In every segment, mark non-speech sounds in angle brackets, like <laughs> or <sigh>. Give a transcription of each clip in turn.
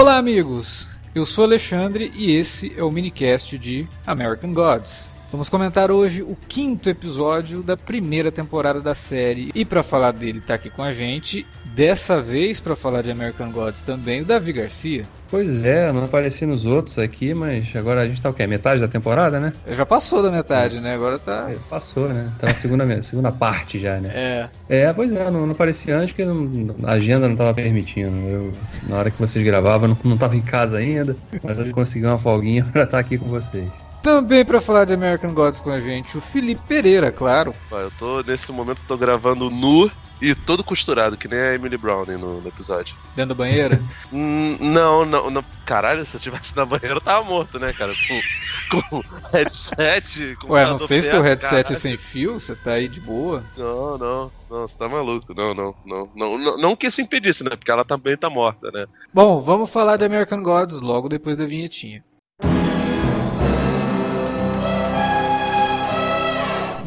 Olá, amigos! Eu sou Alexandre e esse é o minicast de American Gods. Vamos comentar hoje o quinto episódio da primeira temporada da série. E para falar dele tá aqui com a gente, dessa vez para falar de American Gods também, o Davi Garcia. Pois é, não apareci nos outros aqui, mas agora a gente tá o quê? Metade da temporada, né? Já passou da metade, né? Agora tá. É, passou, né? Tá na segunda, <laughs> segunda parte já, né? É. É, pois é, não, não apareci antes porque não, a agenda não tava permitindo. Eu, na hora que vocês gravavam, não, não tava em casa ainda, mas hoje consegui uma folguinha <laughs> pra estar aqui com vocês. Também para falar de American Gods com a gente, o Felipe Pereira, claro. Eu tô, nesse momento, tô gravando nu e todo costurado, que nem a Emily Browning no, no episódio. Dentro da banheira? <laughs> hum, não, não, não. Caralho, se eu tivesse na banheira, eu tava morto, né, cara? Com, com headset. Com Ué, não sei se teu headset caralho. é sem fio, você tá aí de boa. Não, não, não, você tá maluco. Não, não, não, não, não, não que isso impedisse, né? Porque ela também tá morta, né? Bom, vamos falar de American Gods logo depois da vinhetinha.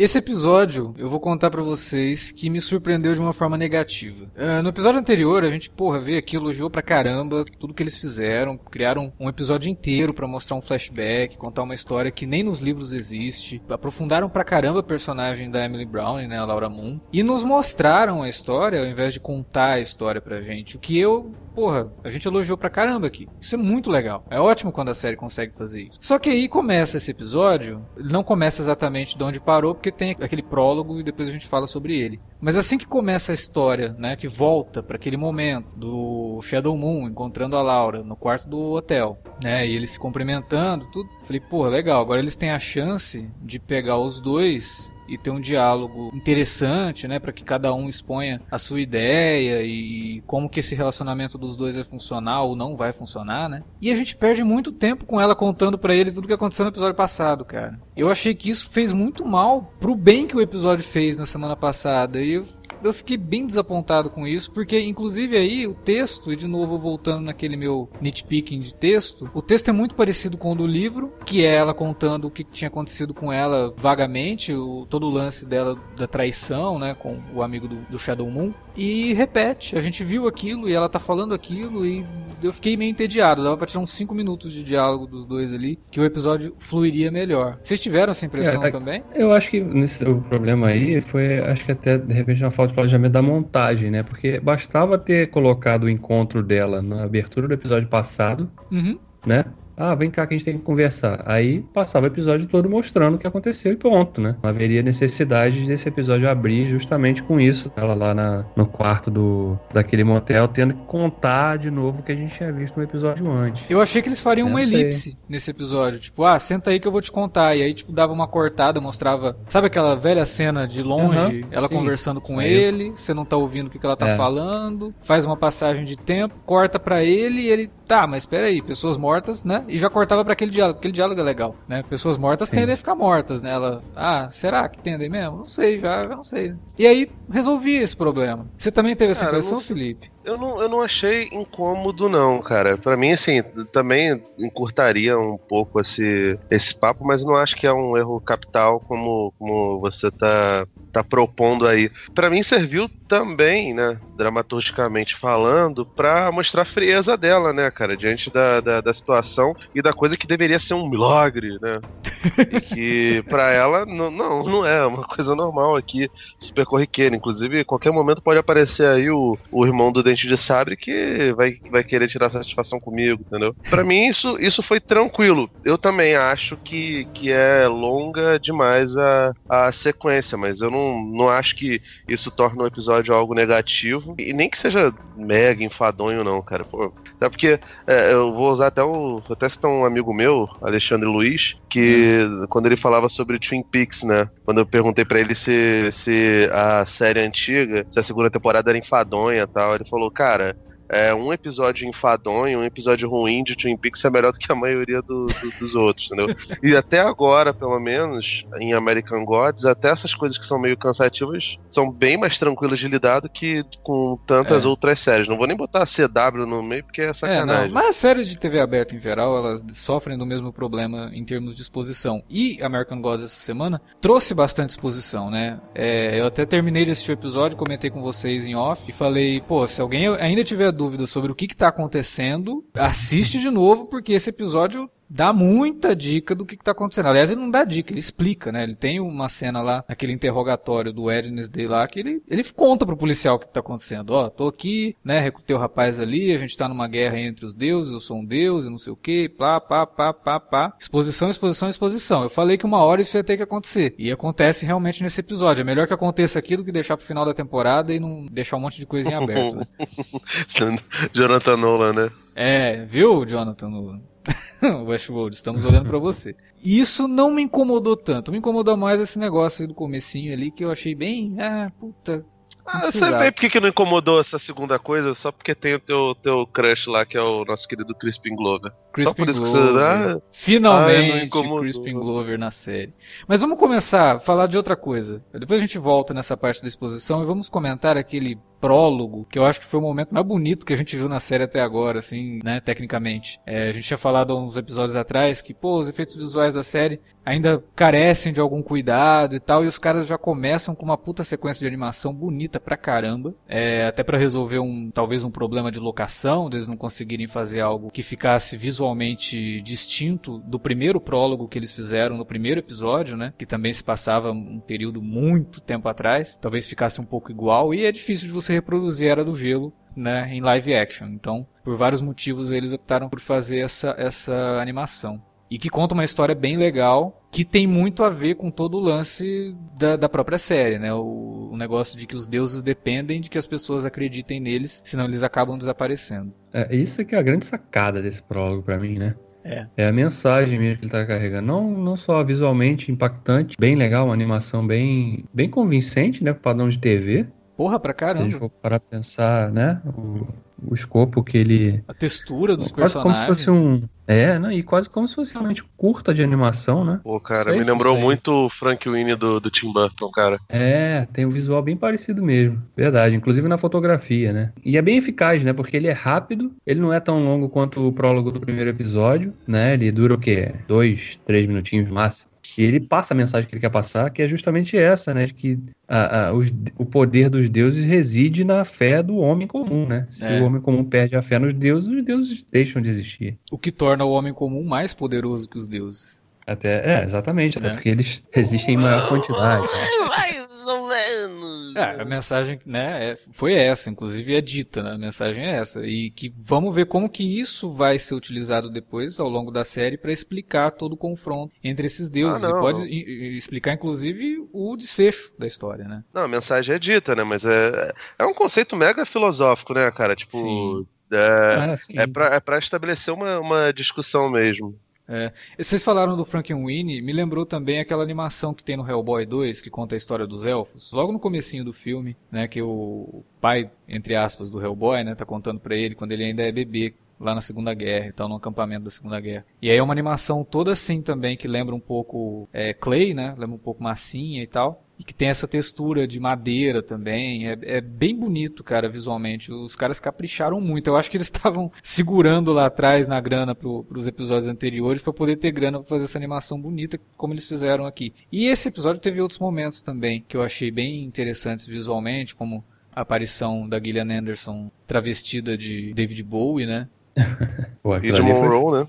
Esse episódio eu vou contar para vocês que me surpreendeu de uma forma negativa. Uh, no episódio anterior a gente, porra, veio aqui, elogiou pra caramba tudo que eles fizeram, criaram um episódio inteiro para mostrar um flashback, contar uma história que nem nos livros existe, aprofundaram pra caramba a personagem da Emily Brown, né, a Laura Moon, e nos mostraram a história ao invés de contar a história pra gente, o que eu porra, a gente elogiou pra caramba aqui. Isso é muito legal. É ótimo quando a série consegue fazer isso. Só que aí começa esse episódio, ele não começa exatamente de onde parou, porque tem aquele prólogo e depois a gente fala sobre ele. Mas assim que começa a história, né, que volta para aquele momento do Shadow Moon encontrando a Laura no quarto do hotel, né, e eles se cumprimentando, tudo. Falei, porra, legal, agora eles têm a chance de pegar os dois e ter um diálogo interessante, né, para que cada um exponha a sua ideia e como que esse relacionamento dos dois vai funcionar ou não vai funcionar, né? E a gente perde muito tempo com ela contando para ele tudo que aconteceu no episódio passado, cara. Eu achei que isso fez muito mal pro bem que o episódio fez na semana passada e eu eu fiquei bem desapontado com isso, porque inclusive aí o texto, e de novo voltando naquele meu nitpicking de texto, o texto é muito parecido com o do livro, que é ela contando o que tinha acontecido com ela vagamente, o, todo o lance dela da traição, né, com o amigo do, do Shadow Moon, e repete. A gente viu aquilo e ela tá falando aquilo e eu fiquei meio entediado. Dava pra tirar uns 5 minutos de diálogo dos dois ali, que o episódio fluiria melhor. Vocês tiveram essa impressão é, também? Eu acho que nesse, o problema aí foi, acho que até de repente uma falta de planejamento da montagem, né? Porque bastava ter colocado o encontro dela na abertura do episódio passado, uhum. né? Ah, vem cá que a gente tem que conversar. Aí passava o episódio todo mostrando o que aconteceu e pronto, né? Não haveria necessidade desse episódio abrir justamente com isso. Ela lá na, no quarto do, daquele motel tendo que contar de novo o que a gente tinha visto no episódio antes. Eu achei que eles fariam uma elipse nesse episódio. Tipo, ah, senta aí que eu vou te contar. E aí, tipo, dava uma cortada, mostrava. Sabe aquela velha cena de longe, uhum, ela sim. conversando com ele, você não tá ouvindo o que, que ela tá é. falando, faz uma passagem de tempo, corta para ele e ele. Tá, mas espera aí, pessoas mortas, né? E já cortava para aquele diálogo. Aquele diálogo é legal, né? Pessoas mortas Sim. tendem a ficar mortas, né? Ela, ah, será que tendem mesmo? Não sei, já, já não sei. E aí resolvi esse problema. Você também teve essa impressão, não... Felipe? Eu não, eu não achei incômodo, não, cara. Para mim, assim, também encurtaria um pouco esse, esse papo, mas não acho que é um erro capital como, como você tá, tá propondo aí. Para mim, serviu também, né, dramaturgicamente falando, para mostrar a frieza dela, né, cara, diante da, da, da, situação e da coisa que deveria ser um milagre, né? E que para ela não, não, não é, uma coisa normal aqui, super corriqueira. Inclusive, qualquer momento pode aparecer aí o, o irmão do Dente de sabre que vai, vai querer tirar satisfação comigo, entendeu? Para mim isso, isso foi tranquilo. Eu também acho que, que é longa demais a, a sequência, mas eu não, não acho que isso torna o episódio algo negativo. E nem que seja mega enfadonho, não, cara. Pô, até porque é, eu vou usar até um. Até citar um amigo meu, Alexandre Luiz, que hum. Quando ele falava sobre Twin Peaks, né? Quando eu perguntei para ele se, se a série antiga, se a segunda temporada era enfadonha e tal, ele falou, cara, é, um episódio enfadonho, um episódio ruim de Twin Peaks é melhor do que a maioria do, do, dos outros, entendeu? <laughs> E até agora, pelo menos, em American Gods, até essas coisas que são meio cansativas são bem mais tranquilas de lidar do que com tantas é. outras séries. Não vou nem botar a CW no meio porque é sacanagem. É, não. Mas as séries de TV aberta em geral, elas sofrem do mesmo problema em termos de exposição. E American Gods essa semana trouxe bastante exposição, né? É, eu até terminei de assistir o episódio, comentei com vocês em off e falei, pô, se alguém ainda tiver dúvida sobre o que está acontecendo, assiste de novo, porque esse episódio dá muita dica do que, está acontecendo. Aliás, ele não dá dica, ele explica, né? Ele tem uma cena lá, aquele interrogatório do Wednesday lá, que ele, ele conta pro policial o que, está acontecendo. Ó, oh, tô aqui, né? Recrutei o rapaz ali, a gente tá numa guerra entre os deuses, eu sou um deus e não sei o que, pá, pá, pá, pá, pá. Exposição, exposição, exposição. Eu falei que uma hora isso ia ter que acontecer. E acontece realmente nesse episódio. É melhor que aconteça aqui do que deixar pro final da temporada e não deixar um monte de coisa em aberto, né? <laughs> Jonathan Nolan, né? É, viu, Jonathan Nolan? <laughs> Westworld, estamos olhando para você. Isso não me incomodou tanto. Me incomodou mais esse negócio aí do comecinho ali que eu achei bem, ah, puta, ah, eu sei bem porque que não incomodou essa segunda coisa, só porque tem o teu, teu crush lá, que é o nosso querido Crispin Glover. Crispin Glover. Você... Ah, Finalmente, ah, Crispin Glover na série. Mas vamos começar a falar de outra coisa. Depois a gente volta nessa parte da exposição e vamos comentar aquele prólogo, que eu acho que foi o momento mais bonito que a gente viu na série até agora, assim, né, tecnicamente. É, a gente tinha falado uns episódios atrás que, pô, os efeitos visuais da série ainda carecem de algum cuidado e tal, e os caras já começam com uma puta sequência de animação bonita pra caramba, é, até para resolver um, talvez um problema de locação, deles não conseguirem fazer algo que ficasse visualmente distinto do primeiro prólogo que eles fizeram no primeiro episódio, né, que também se passava um período muito tempo atrás, talvez ficasse um pouco igual, e é difícil de você você reproduzir Era do Gelo né, em live action. Então, por vários motivos, eles optaram por fazer essa, essa animação. E que conta uma história bem legal, que tem muito a ver com todo o lance da, da própria série, né? O, o, negócio de que os deuses dependem de que as pessoas acreditem neles, senão eles acabam desaparecendo. É, isso que é a grande sacada desse prólogo para mim, né? É. é a mensagem mesmo que ele tá carregando. Não, não só visualmente impactante, bem legal, uma animação bem, bem convincente, né? Padrão de TV. Porra, pra caramba. Se a gente for parar pra pensar, né? O, o escopo que ele. A textura dos quase personagens. Como se fosse um. É, né? E quase como se fosse realmente curta de animação, né? Pô, cara, me lembrou muito o Frank Winnie do, do Tim Burton, cara. É, tem um visual bem parecido mesmo. Verdade, inclusive na fotografia, né? E é bem eficaz, né? Porque ele é rápido, ele não é tão longo quanto o prólogo do primeiro episódio, né? Ele dura o quê? Dois, três minutinhos máximo. E ele passa a mensagem que ele quer passar, que é justamente essa, né? De que a, a, os, o poder dos deuses reside na fé do homem comum, né? Se é. o homem comum perde a fé nos deuses, os deuses deixam de existir. O que torna o homem comum mais poderoso que os deuses. Até, é, exatamente, até é. porque eles <laughs> existem em maior quantidade. Né? É, a mensagem, né, é, foi essa, inclusive é dita, né, a mensagem é essa. E que vamos ver como que isso vai ser utilizado depois, ao longo da série, para explicar todo o confronto entre esses deuses. Ah, e pode explicar, inclusive, o desfecho da história, né? Não, a mensagem é dita, né, mas é, é um conceito mega filosófico, né, cara? Tipo, Sim. É, ah, é, pra, é estabelecer uma, uma discussão mesmo. É. Vocês falaram do Frankenweenie, me lembrou também aquela animação que tem no Hellboy 2, que conta a história dos elfos. Logo no comecinho do filme, né, que o pai, entre aspas, do Hellboy, né, tá contando para ele quando ele ainda é bebê, lá na Segunda Guerra, então no acampamento da Segunda Guerra. E aí é uma animação toda assim também, que lembra um pouco é, Clay, né, lembra um pouco massinha e tal e que tem essa textura de madeira também. É, é bem bonito, cara, visualmente. Os caras capricharam muito. Eu acho que eles <laughs> estavam segurando lá atrás na grana pro, pros episódios anteriores para poder ter grana para fazer essa animação bonita como eles fizeram aqui. E esse episódio teve outros momentos também que eu achei bem interessantes visualmente, como a aparição da Gillian Anderson travestida de David Bowie, né? Pô, <laughs> e de Monroe, foi... né?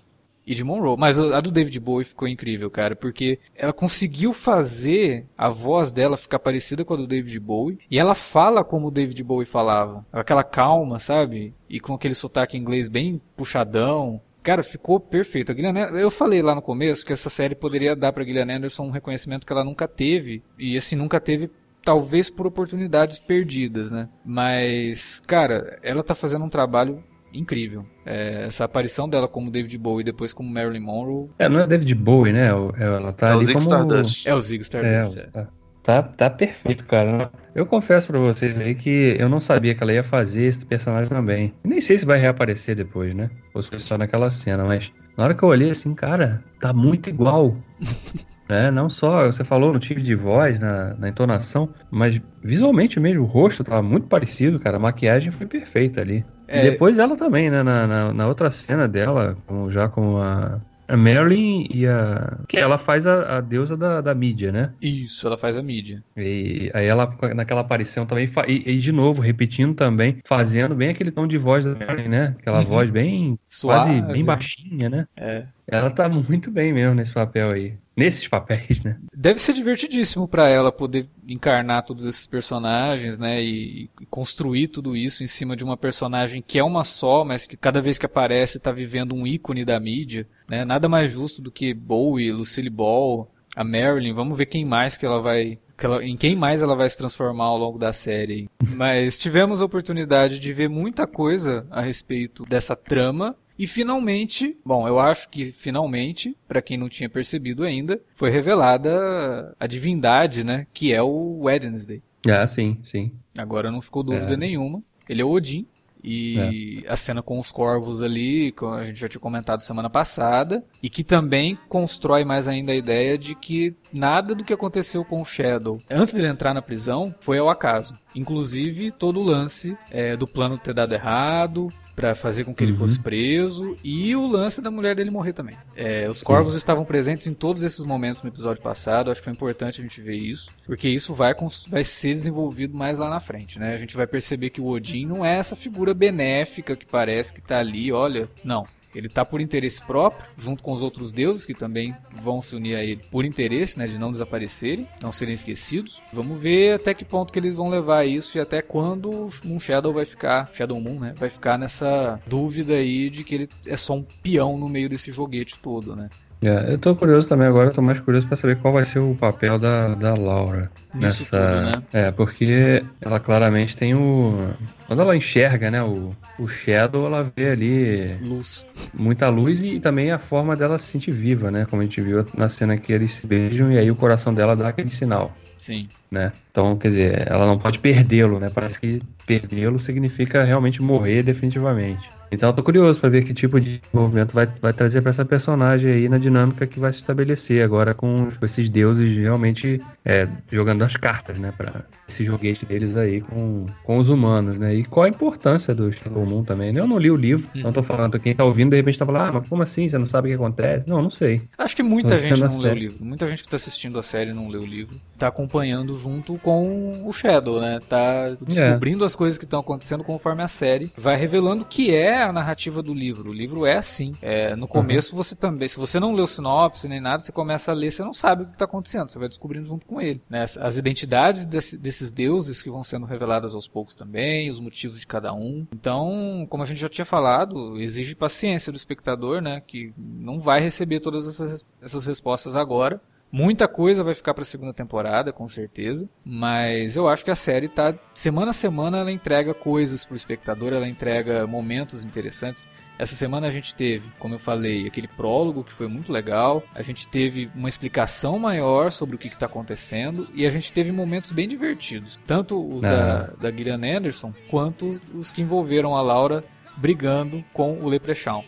E de Monroe. Mas a do David Bowie ficou incrível, cara, porque ela conseguiu fazer a voz dela ficar parecida com a do David Bowie e ela fala como o David Bowie falava. Aquela calma, sabe? E com aquele sotaque inglês bem puxadão. Cara, ficou perfeito. A Gillian, eu falei lá no começo que essa série poderia dar pra Gillian Anderson um reconhecimento que ela nunca teve. E assim, nunca teve talvez por oportunidades perdidas, né? Mas, cara, ela tá fazendo um trabalho incrível. É, essa aparição dela como David Bowie e depois como Marilyn Monroe. É, não é David Bowie, né? É ela tá é ali o Zig como... Stardust. É o Zig Stardust. É, tá, tá, tá perfeito, cara. Eu confesso pra vocês aí que eu não sabia que ela ia fazer esse personagem também. Nem sei se vai reaparecer depois, né? Ou se foi só naquela cena, mas na hora que eu olhei assim, cara, tá muito igual. <laughs> É, não só, você falou no tipo de voz, na, na entonação, mas visualmente mesmo, o rosto tava muito parecido, cara. A maquiagem foi perfeita ali. É... E depois ela também, né? Na, na, na outra cena dela, como, já com a, a Marilyn e a. Que ela faz a, a deusa da, da mídia, né? Isso, ela faz a mídia. E aí ela, naquela aparição também, e, e, de novo, repetindo também, fazendo bem aquele tom de voz da Marilyn, né? Aquela uhum. voz bem. Suave. quase bem baixinha, né? É. Ela tá muito bem mesmo nesse papel aí. Nesses papéis, né? Deve ser divertidíssimo para ela poder encarnar todos esses personagens, né? E, e, construir tudo isso em cima de uma personagem que é uma só, mas que cada vez que aparece tá vivendo um ícone da mídia, né? Nada mais justo do que Bowie, Lucille Ball, a Marilyn. Vamos ver quem mais que ela vai em quem mais ela vai se transformar ao longo da série. <laughs> Mas tivemos a oportunidade de ver muita coisa a respeito dessa trama e finalmente, bom, eu acho que finalmente, para quem não tinha percebido ainda, foi revelada a divindade, né? Que é o Wednesday. Ah, sim, sim. Agora não ficou dúvida é. nenhuma. Ele é o Odin. E é. a cena com os corvos ali, que a gente já tinha comentado semana passada, e que também constrói mais ainda a ideia de que nada do que aconteceu com o Shadow antes de ele entrar na prisão foi ao acaso. Inclusive todo o lance é, do plano ter dado errado, para fazer com que ele uhum. fosse preso e o lance da mulher dele morrer também. É, os Sim. corvos estavam presentes em todos esses momentos no episódio passado, acho que foi importante a gente ver isso, porque isso vai, vai ser desenvolvido mais lá na frente, né? A gente vai perceber que o Odin não é essa figura benéfica que parece que tá ali, olha, não. Ele está por interesse próprio, junto com os outros deuses que também vão se unir a ele por interesse, né, de não desaparecerem, não serem esquecidos. Vamos ver até que ponto que eles vão levar isso e até quando Moon Shadow vai ficar, Shadow Moon, né, vai ficar nessa dúvida aí de que ele é só um peão no meio desse joguete todo, né? É, eu tô curioso também agora, eu tô mais curioso para saber qual vai ser o papel da, da Laura nessa. Tudo, né? É, porque ela claramente tem o. Quando ela enxerga, né, o, o Shadow, ela vê ali. Luz. Muita luz e também a forma dela se sentir viva, né? Como a gente viu na cena que eles se beijam e aí o coração dela dá aquele sinal. Sim. Né? Então, quer dizer, ela não pode perdê-lo, né? Parece que perdê-lo significa realmente morrer definitivamente. Então eu tô curioso para ver que tipo de desenvolvimento vai, vai trazer para essa personagem aí na dinâmica que vai se estabelecer agora com esses deuses realmente é, jogando as cartas, né, para esse joguete deles aí com, com os humanos, né? E qual a importância do Shadow Moon também? Né? Eu não li o livro, uhum. não tô falando, quem tá ouvindo de repente tá falando, ah, mas como assim? Você não sabe o que acontece? Não, não sei. Acho que muita gente não leu o livro. Muita gente que tá assistindo a série não leu o livro. Tá acompanhando junto com o Shadow, né? Tá descobrindo é. as coisas que estão acontecendo conforme a série vai revelando que é a narrativa do livro. O livro é assim. É, no começo uhum. você também, se você não leu sinopse nem nada, você começa a ler, você não sabe o que está acontecendo, você vai descobrindo junto com ele. Né? As, as, identidades desse, desses deuses que vão sendo reveladas aos poucos também, os motivos de cada um. Então, como a gente já tinha falado, exige paciência do espectador, né? Que não vai receber todas essas, essas respostas agora. Muita coisa vai ficar para a segunda temporada, com certeza, mas eu acho que a série tá semana a semana ela entrega coisas pro espectador, ela entrega momentos interessantes. Essa semana a gente teve, como eu falei, aquele prólogo que foi muito legal. A gente teve uma explicação maior sobre o que está acontecendo e a gente teve momentos bem divertidos, tanto os da, da Gillian Anderson quanto os que envolveram a Laura brigando com o Leprechaun.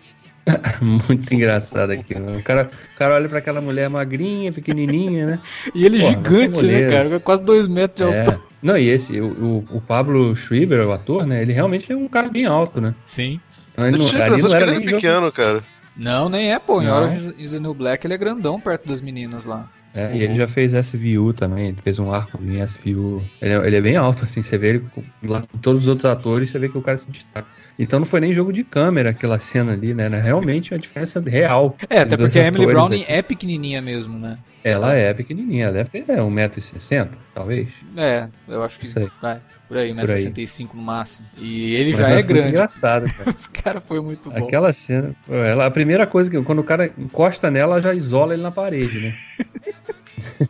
<laughs> Muito engraçado aqui. Né? O, cara, o cara olha para aquela mulher magrinha, pequenininha, né? e ele Porra, gigante, né, cara? Quase dois metros de é. altura. Não, e esse, o, o, o Pablo Schreiber, o ator, né? Ele realmente é um cara bem alto, né? Sim. Então, ele não, ali não era nem pequeno, jogo... cara. Não, nem é, pô. Em Orange is the New Black ele é grandão perto das meninas lá. É, e ele já fez SVU também, ele fez um arco em SVU. Ele é, ele é bem alto, assim, você vê ele com, lá com todos os outros atores, você vê que o cara se destaca. Então não foi nem jogo de câmera aquela cena ali, né? Realmente uma diferença real. É, até porque a Emily Browning é pequenininha mesmo, né? Ela é pequenininha, ela deve ter é, 1,60m, talvez. É, eu acho que vai. Por aí, Por aí. 1,65 no máximo. E ele Mas já é grande. engraçado, <laughs> cara. O cara foi muito bom. Aquela cena, ela, a primeira coisa que quando o cara encosta nela, ela já isola ele na parede, né? <laughs>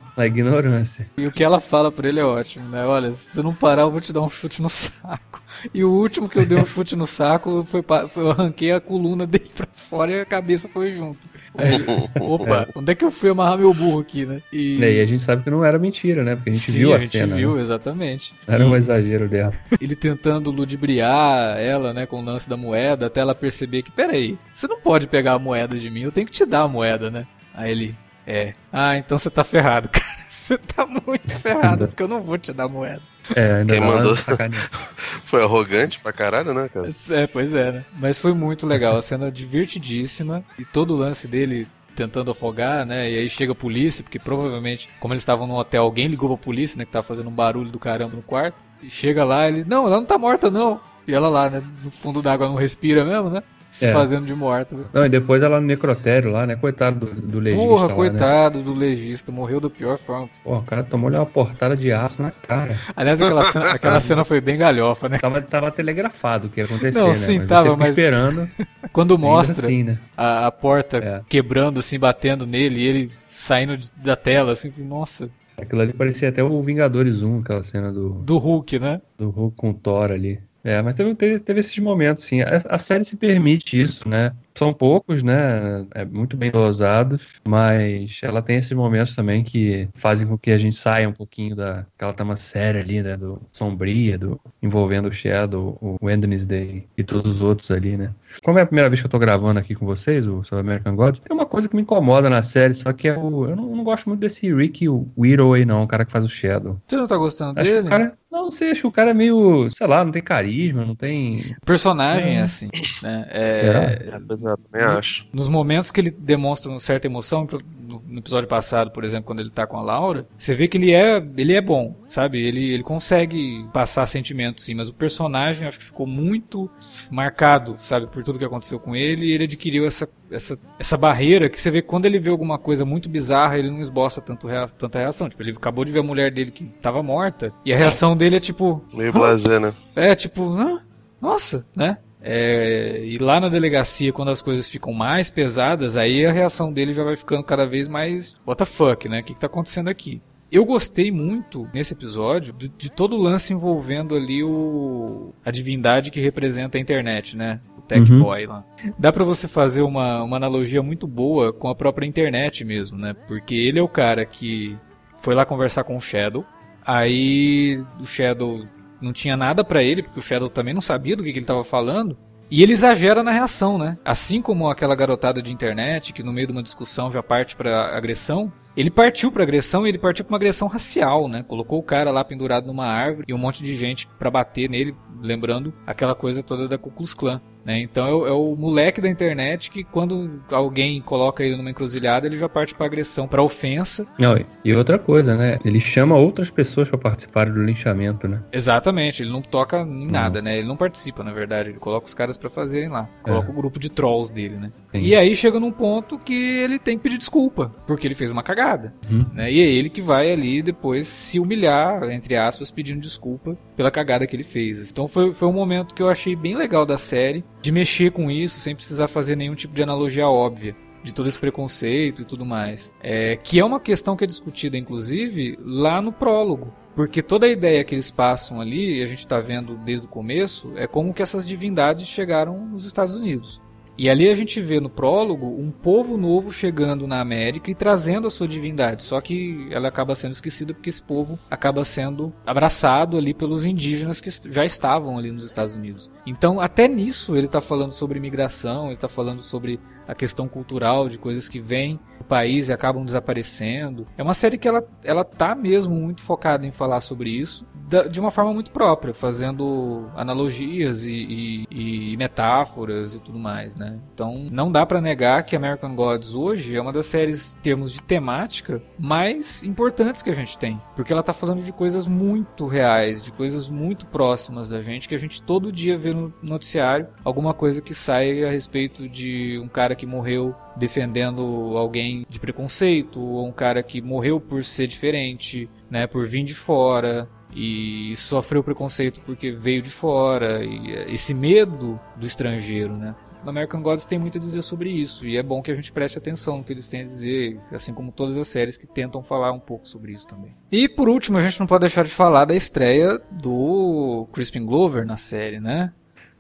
<laughs> na ignorância. E o que ela fala pra ele é ótimo, né? Olha, se você não parar, eu vou te dar um chute no <laughs> saco. E o último que eu dei um chute no saco foi, foi eu arranquei a coluna dele pra fora e a cabeça foi junto. Aí ele, <laughs> opa, onde é que eu fui amarrar meu burro aqui, né? E, E aí a gente sabe que não era mentira, né? Porque a gente Sim, viu a, a gente cena. viu, né? exatamente. Era E um exagero dela. ele tentando ludibriar ela, né, com o lance da moeda, até ela perceber que, peraí, você não pode pegar a moeda de mim, eu tenho que te dar a moeda, né? Aí ele, é. Ah, então você tá ferrado, <laughs> cara. Você tá muito ferrado, porque eu não vou te dar moeda. É, ainda Quem mandou? sacaneada. <laughs> Foi arrogante pra caralho, né, cara? É, pois é, né? Mas foi muito legal, a cena divertidíssima e todo o lance dele tentando afogar, né? E aí chega a polícia, porque provavelmente, como eles estavam no hotel, alguém ligou pra polícia, né? Que tava fazendo um barulho do caramba no quarto. E chega lá, ele, não, ela não tá morta, não. E ela lá, né? No fundo d'água não respira mesmo, né? Se É. fazendo de morta. Não, e depois ela no necrotério lá, né? Coitado do, do legista Porra, lá, né? coitado do legista, morreu da pior forma. Pô, o cara tomou-lhe uma portada de aço na cara. Aliás, aquela cena, aquela <laughs> cena foi bem galhofa, né? Tava, tava telegrafado o que ia acontecer, Não, né? sim, mas tava, mas- esperando. <laughs> Quando mostra assim, né? a, a porta É. quebrando, assim, batendo nele, e ele saindo de- da tela, assim, nossa, Aquilo ali parecia até o Vingadores 1, aquela cena do, do Hulk, né? do Hulk com o Thor ali. É, mas teve, teve, esses momentos, sim. A, a série se permite isso, né? São poucos, né? É muito bem dosados, mas ela tem esses momentos também que fazem com que a gente saia um pouquinho da aquela trama séria ali, né? Do sombria, do envolvendo o Shadow, o Wednesday e todos os outros ali, né? Como é a primeira vez que eu tô gravando aqui com vocês, o sobre American Gods, tem uma coisa que me incomoda na série, só que é o. Eu não, eu não gosto muito desse Rick Whittle aí, não, o cara que faz o Shadow. Você não tá gostando Acho dele? cara. Não, não sei, acho que o cara é meio. Sei lá, não tem carisma, não tem. Personagem é É. assim, né? É, É, é, também acho. nos momentos que ele demonstra uma certa emoção, no no episódio passado, por exemplo, quando ele tá com a Laura, você vê que ele é, ele é bom, sabe? Ele, ele consegue passar sentimentos, sim, mas o personagem acho que ficou muito marcado, sabe, por tudo que aconteceu com ele, e ele adquiriu essa, essa, essa barreira que você vê que quando ele vê alguma coisa muito bizarra, ele não esboça tanto rea- tanta reação. Tipo, ele acabou de ver a mulher dele que tava morta, e a reação dele é tipo, Meio blazer, né? <laughs> é, tipo, "Hã? nossa, né? É, e lá na delegacia, quando as coisas ficam mais pesadas, aí a reação dele já vai ficando cada vez mais what the fuck, né? O que, que tá acontecendo aqui? Eu gostei muito nesse episódio de, de todo o lance envolvendo ali o a divindade que representa a internet, né? O Tech Uhum. Boy lá. Dá pra você fazer uma, uma analogia muito boa com a própria internet mesmo, né? Porque ele é o cara que foi lá conversar com o Shadow. Aí o Shadow não tinha nada pra ele, porque o Shadow também não sabia do que, que ele tava falando. E ele exagera na reação, né? Assim como aquela garotada de internet que no meio de uma discussão já parte pra agressão, ele partiu pra agressão e ele partiu pra uma agressão racial, né? Colocou o cara lá pendurado numa árvore e um monte de gente pra bater nele, lembrando aquela coisa toda da Ku Klux Klan. Né? Então é o, é o moleque da internet que quando alguém coloca ele numa encruzilhada, ele já parte pra agressão, pra ofensa. Não, e- outra coisa, né? Ele chama outras pessoas pra participarem do linchamento, né? Exatamente, ele não toca em nada, né? Ele não participa, na verdade. Ele coloca os caras pra fazerem lá. Coloca o grupo de trolls dele, né? Sim. E aí chega num ponto que ele tem que pedir desculpa, porque ele fez uma cagada. Uhum. Né? E é ele que vai ali depois se humilhar, entre aspas, pedindo desculpa pela cagada que ele fez. Então foi, foi um momento que eu achei bem legal da série, de mexer com isso sem precisar fazer nenhum tipo de analogia óbvia. De todo esse preconceito e tudo mais. É, que é uma questão que é discutida, inclusive, lá no prólogo. Porque toda a ideia que eles passam ali, e a gente tá vendo desde o começo, é como que essas divindades chegaram nos Estados Unidos. E ali a gente vê no prólogo um povo novo chegando na América e trazendo a sua divindade. Só que ela acaba sendo esquecida porque esse povo acaba sendo abraçado ali pelos indígenas que já estavam ali nos Estados Unidos. Então, até nisso ele está falando sobre imigração, ele está falando sobre a questão cultural de coisas que vêm do país e acabam desaparecendo. É uma série que ela, ela tá mesmo muito focada em falar sobre isso de uma forma muito própria, fazendo analogias e, e, e metáforas e tudo mais, né? Então não dá para negar que American Gods hoje é uma das séries, em termos de temática, mais importantes que a gente tem, porque ela tá falando de coisas muito reais, de coisas muito próximas da gente que a gente todo dia vê no noticiário alguma coisa que sai a respeito de um cara que morreu defendendo alguém de preconceito, ou um cara que morreu por ser diferente, né, por vir de fora, e sofreu preconceito porque veio de fora, e esse medo do estrangeiro, né? No American Gods tem muito a dizer sobre isso, e é bom que a gente preste atenção no que eles têm a dizer, assim como todas as séries que tentam falar um pouco sobre isso também. E por último, a gente não pode deixar de falar da estreia do Crispin Glover na série, né?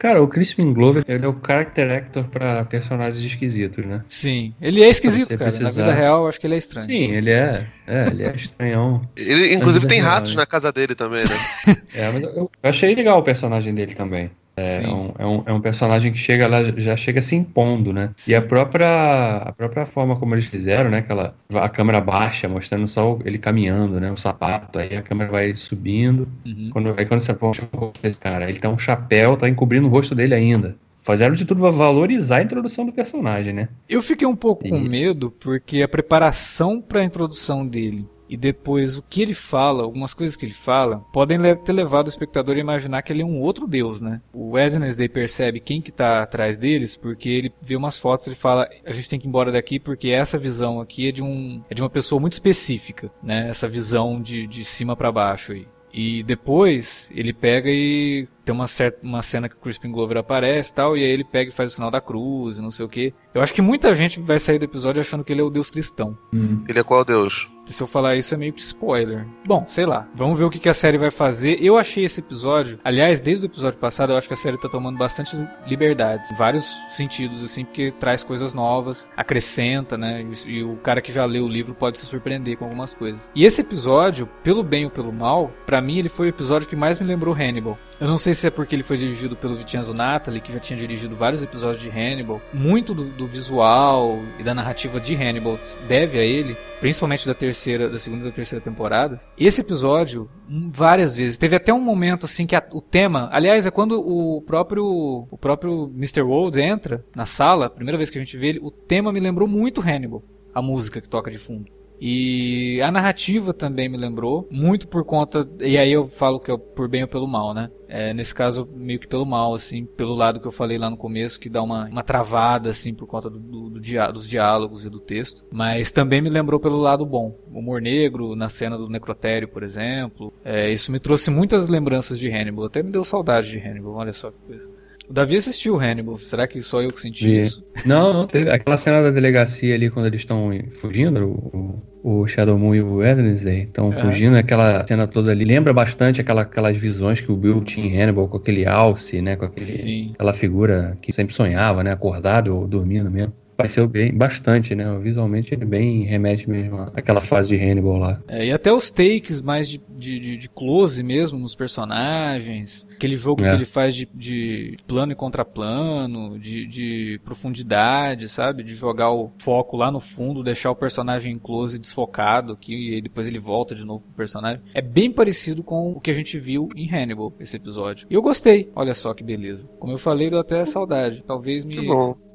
Cara, o Crispin Glover, ele é o character actor pra personagens esquisitos, né? Sim, ele é esquisito, cara. Precisar... Na vida real, eu acho que ele é estranho. Sim, ele é. É, ele é estranhão. Ele, inclusive, tem real, ratos né? na casa dele também, né? <laughs> é, mas eu, eu achei legal o personagem dele também. É um, é, um, é um personagem que chega lá, já chega se impondo, né? Sim. E a própria, a própria forma como eles fizeram, né? Aquela, a câmera baixa, mostrando só ele caminhando, né? O sapato, aí a câmera vai subindo. Uhum. Quando, aí quando você rosto desse cara, ele tá um chapéu, tá encobrindo o rosto dele ainda. Fizeram de tudo pra valorizar a introdução do personagem, né? Eu fiquei um pouco e... com medo, porque a preparação para a introdução dele e depois o que ele fala, algumas coisas que ele fala, podem ter levado o espectador a imaginar que ele é um outro deus, né? O Wednesday percebe quem que tá atrás deles, porque ele vê umas fotos e fala, a gente tem que ir embora daqui porque essa visão aqui é de, um, é de uma pessoa muito específica, né? Essa visão de, de cima para baixo aí. E depois ele pega e tem uma, certa, uma cena que o Crispin Glover aparece e tal, e aí ele pega e faz o sinal da cruz e não sei o que. Eu acho que muita gente vai sair do episódio achando que ele é o deus cristão. Hum. Ele é qual deus? Se eu falar isso é meio que spoiler. Bom, sei lá. Vamos ver o que, a série vai fazer. Eu achei esse episódio, aliás, desde o episódio passado, eu acho que a série tá tomando bastante liberdades. Em vários sentidos, assim, porque traz coisas novas, acrescenta, né? E o cara que já leu o livro pode se surpreender com algumas coisas. E esse episódio, pelo bem ou pelo mal, para mim ele foi o episódio que mais me lembrou Hannibal. Eu não sei se é porque ele foi dirigido pelo Vincenzo Natali, que já tinha dirigido vários episódios de Hannibal. Muito do, do visual e da narrativa de Hannibal deve a ele principalmente da terceira, da segunda e da terceira temporada. Esse episódio, hum, várias vezes, teve até um momento assim que a, o tema, aliás, é quando o próprio o próprio Mr. World entra na sala, primeira vez que a gente vê ele, o tema me lembrou muito Hannibal, a música que toca de fundo. E a narrativa também me lembrou, muito por conta. E aí eu falo que é por bem ou pelo mal, né? É, nesse caso, meio que pelo mal, assim, pelo lado que eu falei lá no começo, que dá uma, uma travada, assim, por conta do, do, do dia, dos diálogos e do texto. Mas também me lembrou pelo lado bom. O humor negro, na cena do necrotério, por exemplo. É, isso me trouxe muitas lembranças de Hannibal. Até me deu saudade de Hannibal, olha só que coisa. O Davi assistiu Hannibal. Será que só eu que senti isso? Não, não teve. Aquela cena da delegacia ali quando eles estão fugindo, o, o Shadow Moon e o Wednesday estão é. fugindo, aquela cena toda ali lembra bastante aquela, aquelas visões que o Bill tinha em Hannibal com aquele alce, né, com aquele, aquela figura que sempre sonhava, né, acordado ou dormindo mesmo pareceu bem, bastante, né? Visualmente ele bem remete mesmo àquela fase de Hannibal lá. É, e até os takes mais de, de, de, close mesmo nos personagens, aquele jogo é. que ele faz de, de plano e contraplano, de, de profundidade, sabe? De jogar o foco lá no fundo, deixar o personagem em close desfocado aqui, e depois ele volta de novo pro personagem. É bem parecido com o que a gente viu em Hannibal, esse episódio. E eu gostei, olha só que beleza. Como eu falei, deu até saudade. Talvez me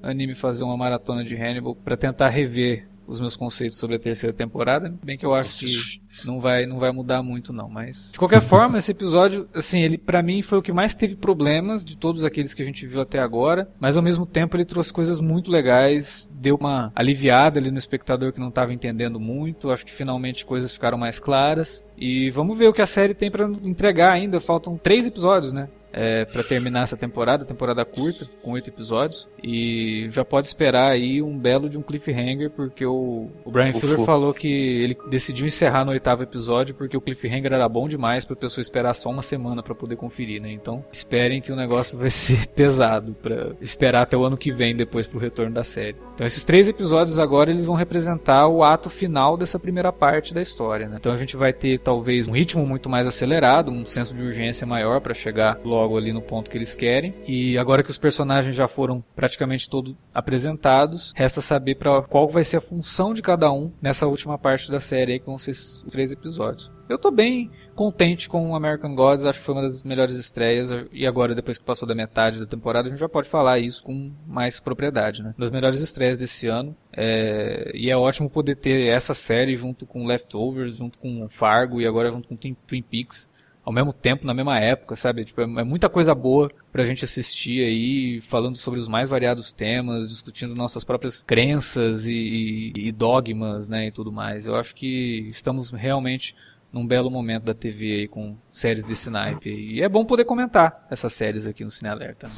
anime fazer uma maratona de Hannibal para tentar rever os meus conceitos sobre a terceira temporada, bem que eu acho que não vai não vai mudar muito não, mas de qualquer forma, esse episódio, assim, ele para mim foi o que mais teve problemas de todos aqueles que a gente viu até agora, mas ao mesmo tempo ele trouxe coisas muito legais, deu uma aliviada ali no espectador que não estava entendendo muito, acho que finalmente coisas ficaram mais claras e vamos ver o que a série tem para entregar ainda, faltam três episódios, né? É, para terminar essa temporada, temporada curta, com oito episódios. E já pode esperar aí um belo de um cliffhanger, porque o, o Brian Fuller falou que ele decidiu encerrar no oitavo episódio porque o cliffhanger era bom demais pra pessoa esperar só uma semana para poder conferir, né? Então esperem que o negócio vai <laughs> ser pesado para esperar até o ano que vem depois pro retorno da série. Então esses três episódios agora eles vão representar o ato final dessa primeira parte da história, né? Então a gente vai ter talvez um ritmo muito mais acelerado, um senso de urgência maior para chegar logo logo ali no ponto que eles querem. E agora que os personagens já foram praticamente todos apresentados, resta saber para qual vai ser a função de cada um nessa última parte da série aí, que os três episódios. Eu tô bem contente com American Gods, acho que foi uma das melhores estreias. E agora, depois que passou da metade da temporada, a gente já pode falar isso com mais propriedade, né? Das melhores estreias desse ano. É... E é ótimo poder ter essa série junto com Leftovers, junto com Fargo e agora junto com Twin Peaks ao mesmo tempo, na mesma época, sabe? Tipo, é, é muita coisa boa pra gente assistir aí, falando sobre os mais variados temas, discutindo nossas próprias crenças e, e, e dogmas, né, e tudo mais. Eu acho que estamos realmente num belo momento da TV aí com séries desse naipe. E é bom poder comentar essas séries aqui no Cine Alerta.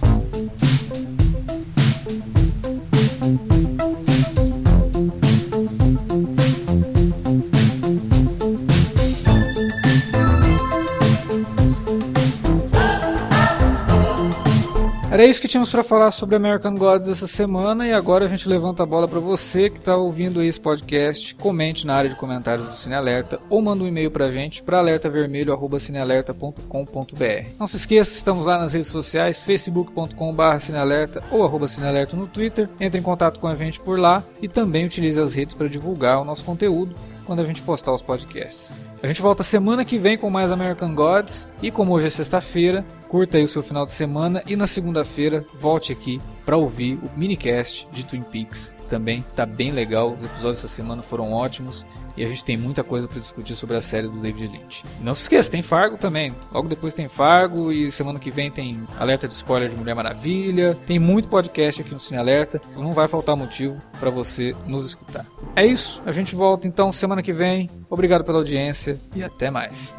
Era isso que tínhamos para falar sobre American Gods essa semana e agora a gente levanta a bola para você que está ouvindo esse podcast. Comente na área de comentários do Cine Alerta ou manda um e-mail para a gente para alertavermelho@cinealerta.com.br. Não se esqueça, estamos lá nas redes sociais, facebook.com/cinealerta ou arroba cinealerta no Twitter. Entre em contato com a gente por lá e também utilize as redes para divulgar o nosso conteúdo quando a gente postar os podcasts. A gente volta semana que vem com mais American Gods. E como hoje é sexta-feira, curta aí o seu final de semana. E na segunda-feira, volte aqui para ouvir o minicast de Twin Peaks. Também tá bem legal. Os episódios dessa semana foram ótimos. E a gente tem muita coisa para discutir sobre a série do David Lynch. Não se esqueça, tem Fargo também. Logo depois tem Fargo. E semana que vem tem alerta de spoiler de Mulher Maravilha. Tem muito podcast aqui no Cine Alerta. Não vai faltar motivo para você nos escutar. É isso. A gente volta então semana que vem. Obrigado pela audiência e até mais.